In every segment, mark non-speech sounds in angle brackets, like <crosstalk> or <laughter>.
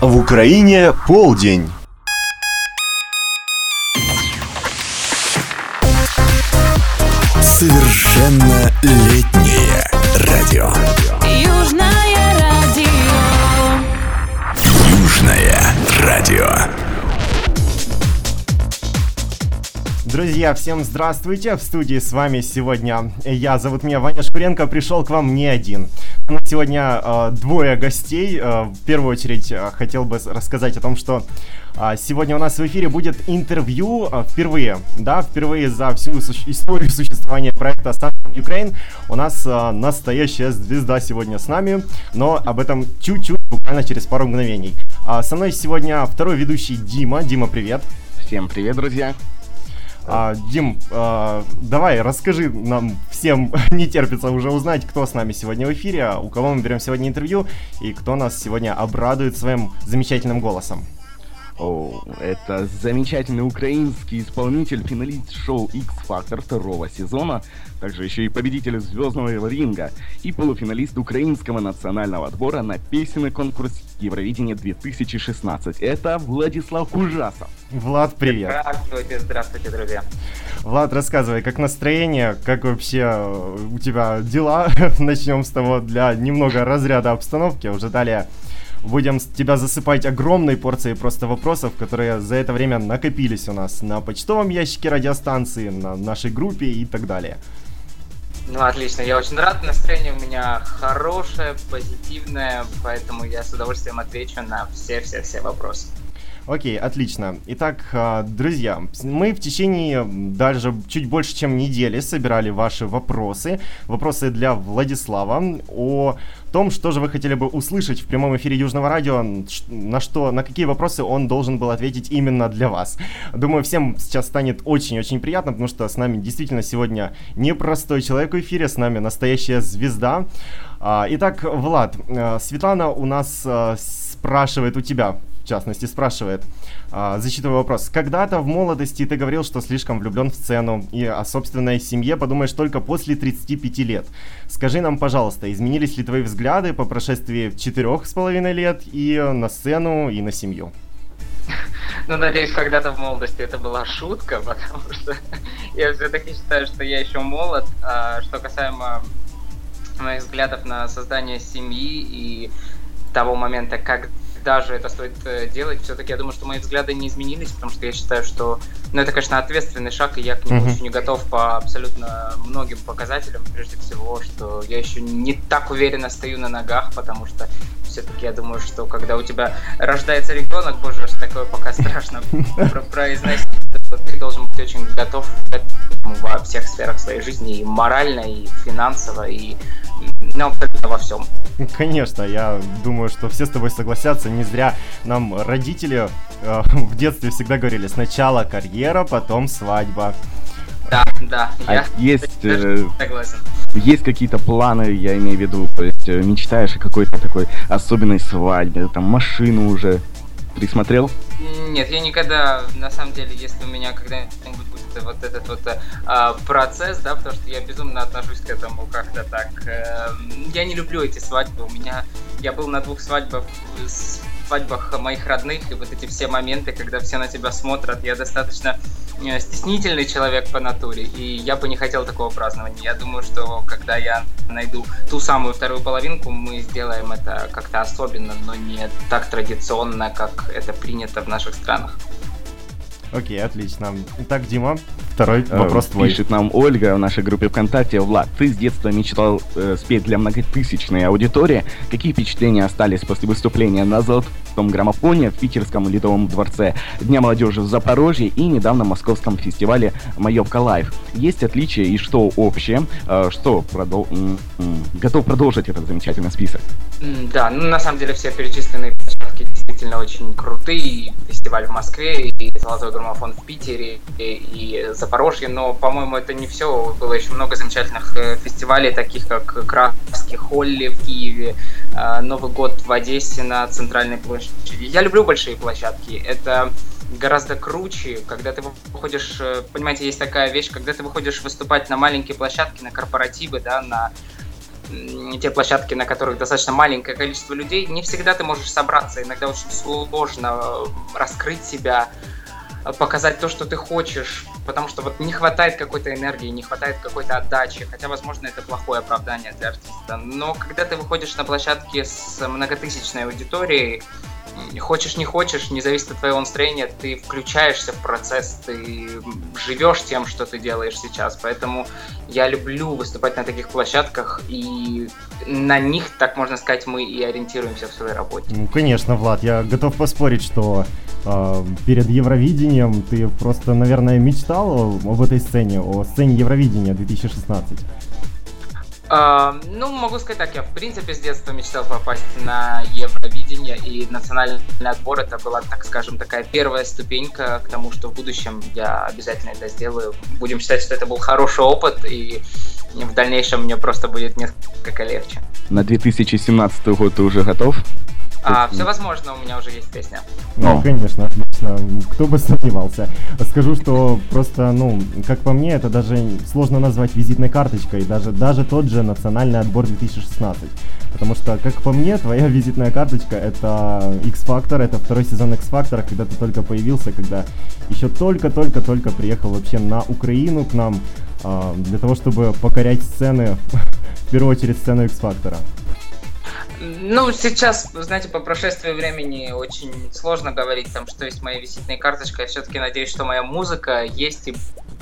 В Украине полдень. Совершенно летнее Друзья, всем здравствуйте! В студии с вами сегодня я, зовут меня Ваня Шкуренко, пришел к вам не один. Сегодня э, двое гостей. Э, в первую очередь э, хотел бы рассказать о том, что э, сегодня у нас в эфире будет интервью э, впервые, да, впервые за всю су- историю существования проекта Sun Ukraine. У нас э, настоящая звезда сегодня с нами, но об этом чуть-чуть, буквально через пару мгновений. А со мной сегодня второй ведущий Дима. Дима, привет! Всем привет, друзья! А, Дим, а, давай расскажи нам всем, <laughs> не терпится уже узнать, кто с нами сегодня в эфире, у кого мы берем сегодня интервью и кто нас сегодня обрадует своим замечательным голосом. О, это замечательный украинский исполнитель, финалист шоу X-Factor второго сезона, также еще и победитель звездного ринга и полуфиналист украинского национального отбора на песенный конкурс Евровидения 2016. Это Владислав Кужасов. Влад, привет. Здравствуйте, здравствуйте, друзья. Влад, рассказывай, как настроение, как вообще э, у тебя дела? <laughs> Начнем с того для немного разряда обстановки, уже далее будем тебя засыпать огромной порцией просто вопросов, которые за это время накопились у нас на почтовом ящике радиостанции, на нашей группе и так далее. Ну, отлично, я очень рад, настроение у меня хорошее, позитивное, поэтому я с удовольствием отвечу на все-все-все вопросы. Окей, отлично. Итак, а, друзья, мы в течение даже чуть больше, чем недели собирали ваши вопросы. Вопросы для Владислава о том, что же вы хотели бы услышать в прямом эфире Южного радио, на что, на какие вопросы он должен был ответить именно для вас. Думаю, всем сейчас станет очень-очень приятно, потому что с нами действительно сегодня непростой человек в эфире, с нами настоящая звезда. А, Итак, Влад, э, Светлана у нас э, спрашивает у тебя, частности, спрашивает, а, зачитываю вопрос. Когда-то в молодости ты говорил, что слишком влюблен в сцену и о собственной семье подумаешь только после 35 лет. Скажи нам, пожалуйста, изменились ли твои взгляды по прошествии четырех с половиной лет и на сцену, и на семью? Ну, надеюсь, когда-то в молодости это была шутка, <laughs> потому что я все-таки считаю, что я еще молод. А что касаемо моих взглядов на создание семьи и того момента, когда же это стоит э, делать, все-таки я думаю, что мои взгляды не изменились, потому что я считаю, что, ну, это, конечно, ответственный шаг, и я к нему Мгм. еще не готов по абсолютно многим показателям, прежде всего, что я еще не так уверенно стою на ногах, потому что все-таки я думаю, что когда у тебя рождается ребенок, боже, такое пока <laughs> страшно <laughs> про- произносить, ты должен быть очень готов к этому во всех сферах своей жизни, и морально, и финансово, и ну, абсолютно во всем. <laughs> Конечно, я думаю, что все с тобой согласятся. Не зря нам родители э, в детстве всегда говорили сначала карьера, потом свадьба. Да, да, А я есть, даже э, согласен. есть какие-то планы, я имею в виду, то есть э, мечтаешь о какой-то такой особенной свадьбе, там машину уже присмотрел? Нет, я никогда, на самом деле, если у меня когда-нибудь будет вот этот вот э, а, процесс, да, потому что я безумно отношусь к этому как-то так. э, я не люблю эти свадьбы. У меня, я был на двух свадьбах, свадьбах моих родных, и вот эти все моменты, когда все на тебя смотрят, я достаточно э, стеснительный человек по натуре, и я бы не хотел такого празднования. Я думаю, что когда я найду ту самую вторую половинку, мы сделаем это как-то особенно, но не так традиционно, как это принято в наших странах. Окей, отлично. Итак, Дима, второй Э, вопрос твой. Пишет нам Ольга в нашей группе ВКонтакте. Влад, ты с детства мечтал э, спеть для многотысячной аудитории. Какие впечатления остались после выступления на золотом граммофоне в Питерском Ледовом дворце, Дня молодежи в Запорожье и недавно московском фестивале Маевка Лайв? Есть отличия и что общее? Э, что продол- м, м, готов продолжить этот замечательный список? Да, ну на самом деле все перечисленные действительно очень крутые. Фестиваль в Москве, и Золотой граммофон в Питере, и, и Запорожье. Но, по-моему, это не все. Было еще много замечательных э, фестивалей, таких как Краски Холли в Киеве, э, Новый год в Одессе на Центральной площади. Я люблю большие площадки. Это гораздо круче, когда ты выходишь, э, понимаете, есть такая вещь, когда ты выходишь выступать на маленькие площадки, на корпоративы, да, на те площадки, на которых достаточно маленькое количество людей, не всегда ты можешь собраться. Иногда очень сложно раскрыть себя, э, показать то, что ты хочешь, потому что вот не хватает какой-то энергии, не хватает какой-то отдачи, хотя, возможно, это плохое оправдание для артиста. Но когда ты выходишь на площадке с многотысячной аудиторией, хочешь не хочешь, не зависит от твоего настроения, ты включаешься в процесс, ты живешь тем, что ты делаешь сейчас. Поэтому я люблю выступать на таких площадках, и на них, так можно сказать, мы и ориентируемся в своей работе. Ну, конечно, Влад, я готов поспорить, что э, перед Евровидением ты просто, наверное, мечтал об этой сцене, о сцене Евровидения 2016. А, ну, могу сказать так, я в принципе с детства мечтал попасть на Евровидение, и национальный отбор это была, так скажем, такая первая ступенька к тому, что в будущем я обязательно это сделаю. Будем считать, что это был хороший опыт, и в дальнейшем мне просто будет несколько легче. На 2017 год ты уже готов? А, все возможно, у меня уже есть песня. Ну, О. конечно, отлично. Кто бы сомневался. Скажу, что просто, ну, как по мне, это даже сложно назвать визитной карточкой, даже, даже тот же национальный отбор 2016. Потому что, как по мне, твоя визитная карточка это X-Factor, это второй сезон X-Factor, когда ты только появился, когда еще только-только-только приехал вообще на Украину к нам а, для того, чтобы покорять сцены, <laughs> в первую очередь сцену X-Factor. Ну, сейчас, знаете, по прошествии времени очень сложно говорить, там, что есть моя визитная карточка. Я все-таки надеюсь, что моя музыка есть и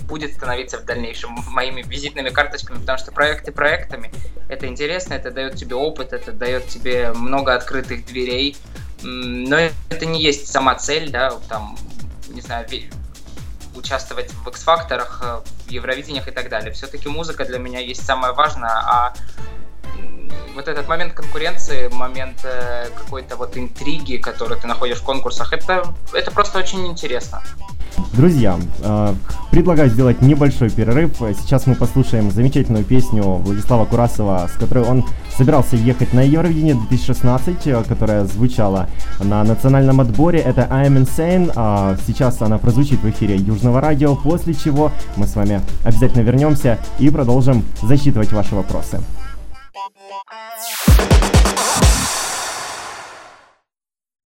будет становиться в дальнейшем моими визитными карточками, потому что проекты проектами. Это интересно, это дает тебе опыт, это дает тебе много открытых дверей. Но это не есть сама цель, да, там, не знаю, участвовать в X-факторах, э, в Евровидениях и так далее. Все-таки музыка для меня есть самое важное, а вот этот момент конкуренции, момент э, какой-то вот интриги, которую ты находишь в конкурсах, это, это просто очень интересно. Друзья, э, предлагаю сделать небольшой перерыв. Сейчас мы послушаем замечательную песню Владислава Курасова, с которой он собирался ехать на Евровидение 2016, э, которая звучала на национальном отборе. Это I'm Insane. А Сейчас она прозвучит в эфире Южного радио, после чего мы с вами обязательно вернемся и продолжим засчитывать ваши вопросы. Bye.